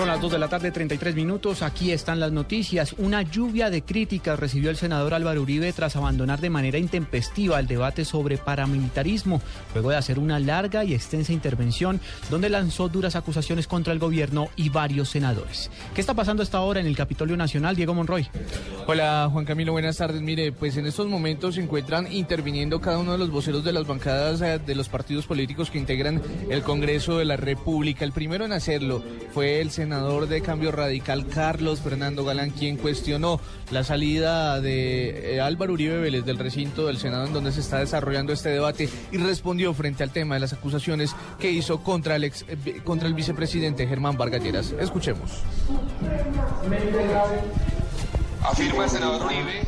Son las 2 de la tarde, 33 minutos. Aquí están las noticias. Una lluvia de críticas recibió el senador Álvaro Uribe tras abandonar de manera intempestiva el debate sobre paramilitarismo, luego de hacer una larga y extensa intervención donde lanzó duras acusaciones contra el gobierno y varios senadores. ¿Qué está pasando hasta ahora en el Capitolio Nacional, Diego Monroy? Hola, Juan Camilo, buenas tardes. Mire, pues en estos momentos se encuentran interviniendo cada uno de los voceros de las bancadas eh, de los partidos políticos que integran el Congreso de la República. El primero en hacerlo fue el senador senador de Cambio Radical Carlos Fernando Galán, quien cuestionó la salida de eh, Álvaro Uribe Vélez del recinto del Senado en donde se está desarrollando este debate y respondió frente al tema de las acusaciones que hizo contra el, ex, eh, contra el vicepresidente Germán Vargas Lleras. Escuchemos. Afirma el senador Uribe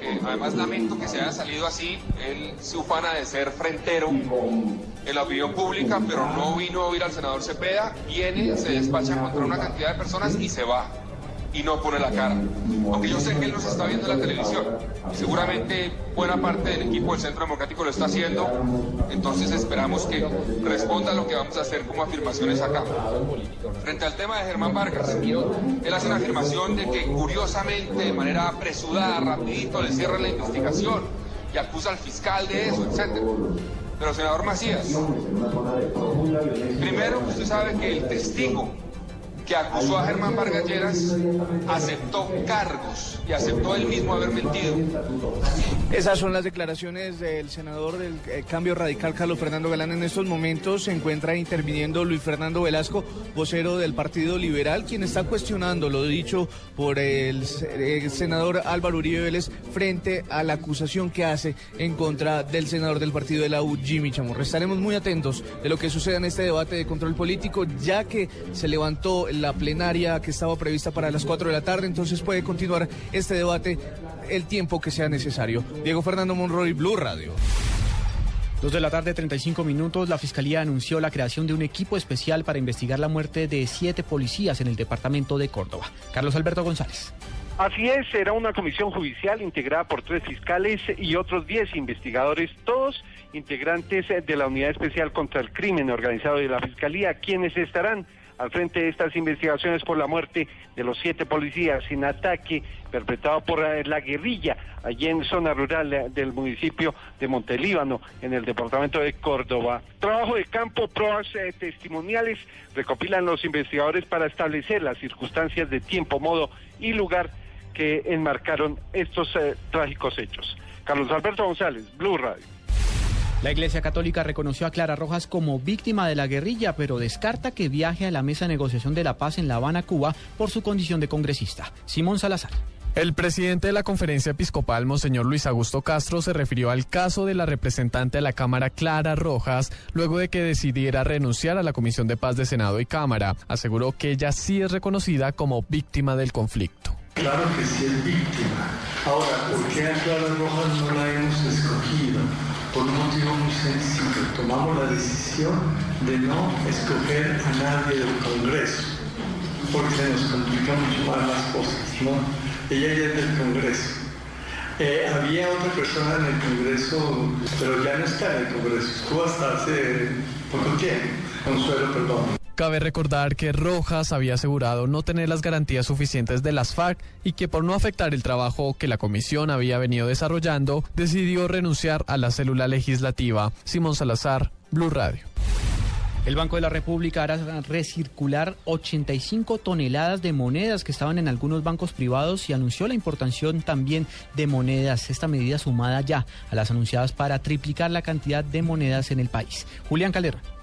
que además lamento que se haya salido así, él se ufana de ser frentero en la opinión pública, pero no vino a oír al senador Cepeda, viene, se despacha contra una cantidad de personas y se va y no pone la cara. Aunque yo sé que él nos está viendo en la televisión seguramente buena parte del equipo del Centro Democrático lo está haciendo, entonces esperamos que responda a lo que vamos a hacer como afirmaciones acá. Frente al tema de Germán Vargas, él hace una afirmación de que curiosamente, de manera apresurada, rapidito, le cierra la investigación y acusa al fiscal de eso, etc. Pero senador Macías, primero usted sabe que el testigo que acusó a Germán Vargas Lleras aceptó cargos y aceptó él mismo haber mentido. Esas son las declaraciones del senador del eh, Cambio Radical, Carlos Fernando Galán. En estos momentos se encuentra interviniendo Luis Fernando Velasco, vocero del Partido Liberal, quien está cuestionando lo dicho por el, senador Álvaro Uribe Vélez frente a la acusación que hace en contra del senador del partido de la U, Jimmy Chamorro. Estaremos muy atentos de lo que suceda en este debate de control político, ya que se levantó la plenaria que estaba prevista para las 4 de la tarde, entonces puede continuar este debate el tiempo que sea necesario. Diego Fernando Monroy, Blue Radio. Dos de la tarde, 35 minutos, la Fiscalía anunció la creación de un equipo especial para investigar la muerte de siete policías en el departamento de Córdoba. Carlos Alberto González. Así es, será una comisión judicial integrada por tres fiscales y otros diez investigadores, todos integrantes de la Unidad Especial contra el Crimen Organizado de la Fiscalía, quienes estarán al frente de estas investigaciones por la muerte de los siete policías sin ataque perpetrado por eh, la guerrilla allí en zona rural del municipio de Montelíbano, en el departamento de Córdoba. Trabajo de campo, pruebas eh, testimoniales recopilan los investigadores para establecer las circunstancias de tiempo, modo y lugar que enmarcaron estos eh, trágicos hechos. Carlos Alberto González, Blue Radio. La Iglesia Católica reconoció a Clara Rojas como víctima de la guerrilla, pero descarta que viaje a la mesa de negociación de la paz en La Habana, Cuba, por su condición de congresista. Simón Salazar. El presidente de la conferencia episcopal, Monseñor Luis Augusto Castro, se refirió al caso de la representante de la Cámara, Clara Rojas, luego de que decidiera renunciar a la Comisión de Paz de Senado y Cámara. Aseguró que ella sí es reconocida como víctima del conflicto. Claro que sí es víctima. Ahora, ¿por qué a Clara Rojas no la hemos escogido? Por un motivo muy sencillo. Tomamos la decisión de no escoger a nadie del Congreso, porque se nos complican mucho más las cosas, ¿no? Ella ya es del Congreso. Eh, había otra persona en el Congreso, pero ya no está en el Congreso, estuvo hasta hace poco tiempo, Consuelo, perdón. Cabe recordar que Rojas había asegurado no tener las garantías suficientes de las FARC y que por no afectar el trabajo que la comisión había venido desarrollando, decidió renunciar a la célula legislativa. Simón Salazar, Blue Radio. El Banco de la República hará recircular 85 toneladas de monedas que estaban en algunos bancos privados y anunció la importación también de monedas. Esta medida sumada ya a las anunciadas para triplicar la cantidad de monedas en el país. Julián Calderón.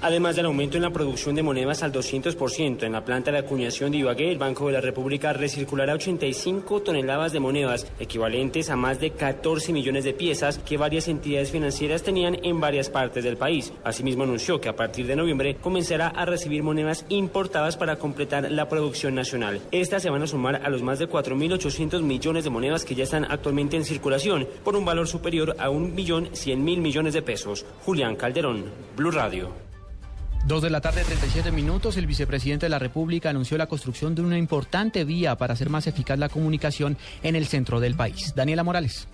Además del aumento en la producción de monedas al 200% en la planta de acuñación de Ibagué, el Banco de la República recirculará 85 toneladas de monedas, equivalentes a más de 14 millones de piezas que varias entidades financieras tenían en varias partes del país. Asimismo, anunció que a partir de noviembre comenzará a recibir monedas importadas para completar la producción nacional. Estas se van a sumar a los más de 4.800 millones de monedas que ya están actualmente en circulación, por un valor superior a 1.100.000 millones de pesos. Julián Calderón, Blue Radio. Dos de la tarde, 37 minutos, el vicepresidente de la República anunció la construcción de una importante vía para hacer más eficaz la comunicación en el centro del país. Daniela Morales.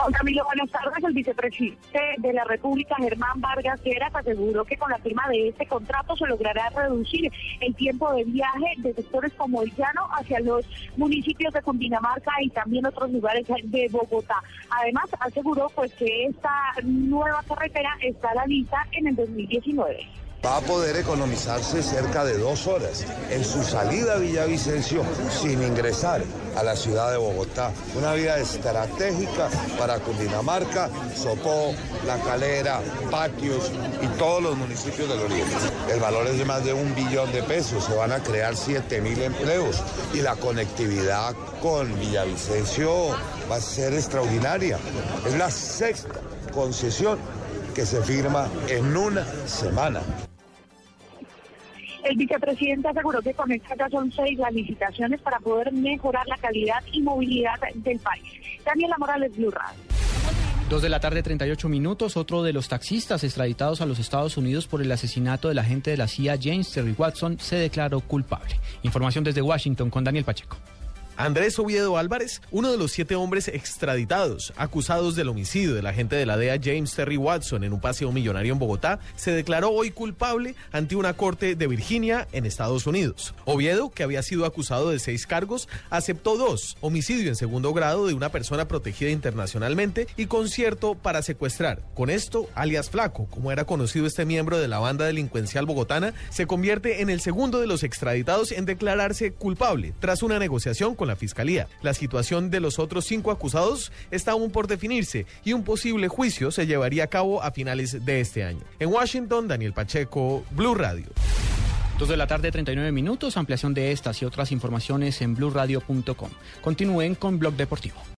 Juan Camilo, buenas tardes. El vicepresidente de la República, Germán Vargas Lleras, aseguró que con la firma de este contrato se logrará reducir el tiempo de viaje de sectores como el Llano hacia los municipios de Cundinamarca y también otros lugares de Bogotá. Además, aseguró pues que esta nueva carretera estará lista en el 2019 va a poder economizarse cerca de dos horas en su salida a Villavicencio sin ingresar a la ciudad de Bogotá. Una vía estratégica para Cundinamarca, Sopó, La Calera, Patios y todos los municipios del Oriente. El valor es de más de un billón de pesos, se van a crear 7 mil empleos y la conectividad con Villavicencio va a ser extraordinaria. Es la sexta concesión que se firma en una semana. El vicepresidente aseguró que con esta ya son seis las licitaciones para poder mejorar la calidad y movilidad del país. Daniela Morales, Blue Radio. Dos de la tarde, 38 minutos. Otro de los taxistas extraditados a los Estados Unidos por el asesinato del agente de la CIA, James Terry Watson, se declaró culpable. Información desde Washington con Daniel Pacheco. Andrés Oviedo Álvarez, uno de los siete hombres extraditados acusados del homicidio del agente de la DEA James Terry Watson en un paseo millonario en Bogotá, se declaró hoy culpable ante una corte de Virginia en Estados Unidos. Oviedo, que había sido acusado de seis cargos, aceptó dos, homicidio en segundo grado de una persona protegida internacionalmente y concierto para secuestrar. Con esto, alias Flaco, como era conocido este miembro de la banda delincuencial bogotana, se convierte en el segundo de los extraditados en declararse culpable tras una negociación con la Fiscalía. La situación de los otros cinco acusados está aún por definirse y un posible juicio se llevaría a cabo a finales de este año. En Washington, Daniel Pacheco, Blue Radio. Dos de la tarde, 39 minutos. Ampliación de estas y otras informaciones en blueradio.com. Continúen con Blog Deportivo.